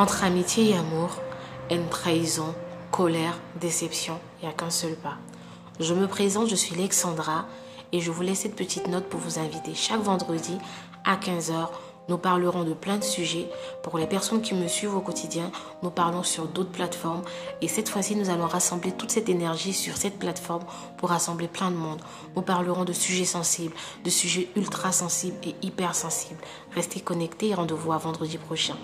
Entre amitié et amour, haine, trahison, colère, déception, il n'y a qu'un seul pas. Je me présente, je suis Alexandra et je vous laisse cette petite note pour vous inviter chaque vendredi à 15h. Nous parlerons de plein de sujets. Pour les personnes qui me suivent au quotidien, nous parlons sur d'autres plateformes. Et cette fois-ci, nous allons rassembler toute cette énergie sur cette plateforme pour rassembler plein de monde. Nous parlerons de sujets sensibles, de sujets ultra sensibles et hyper sensibles. Restez connectés et rendez-vous à vendredi prochain.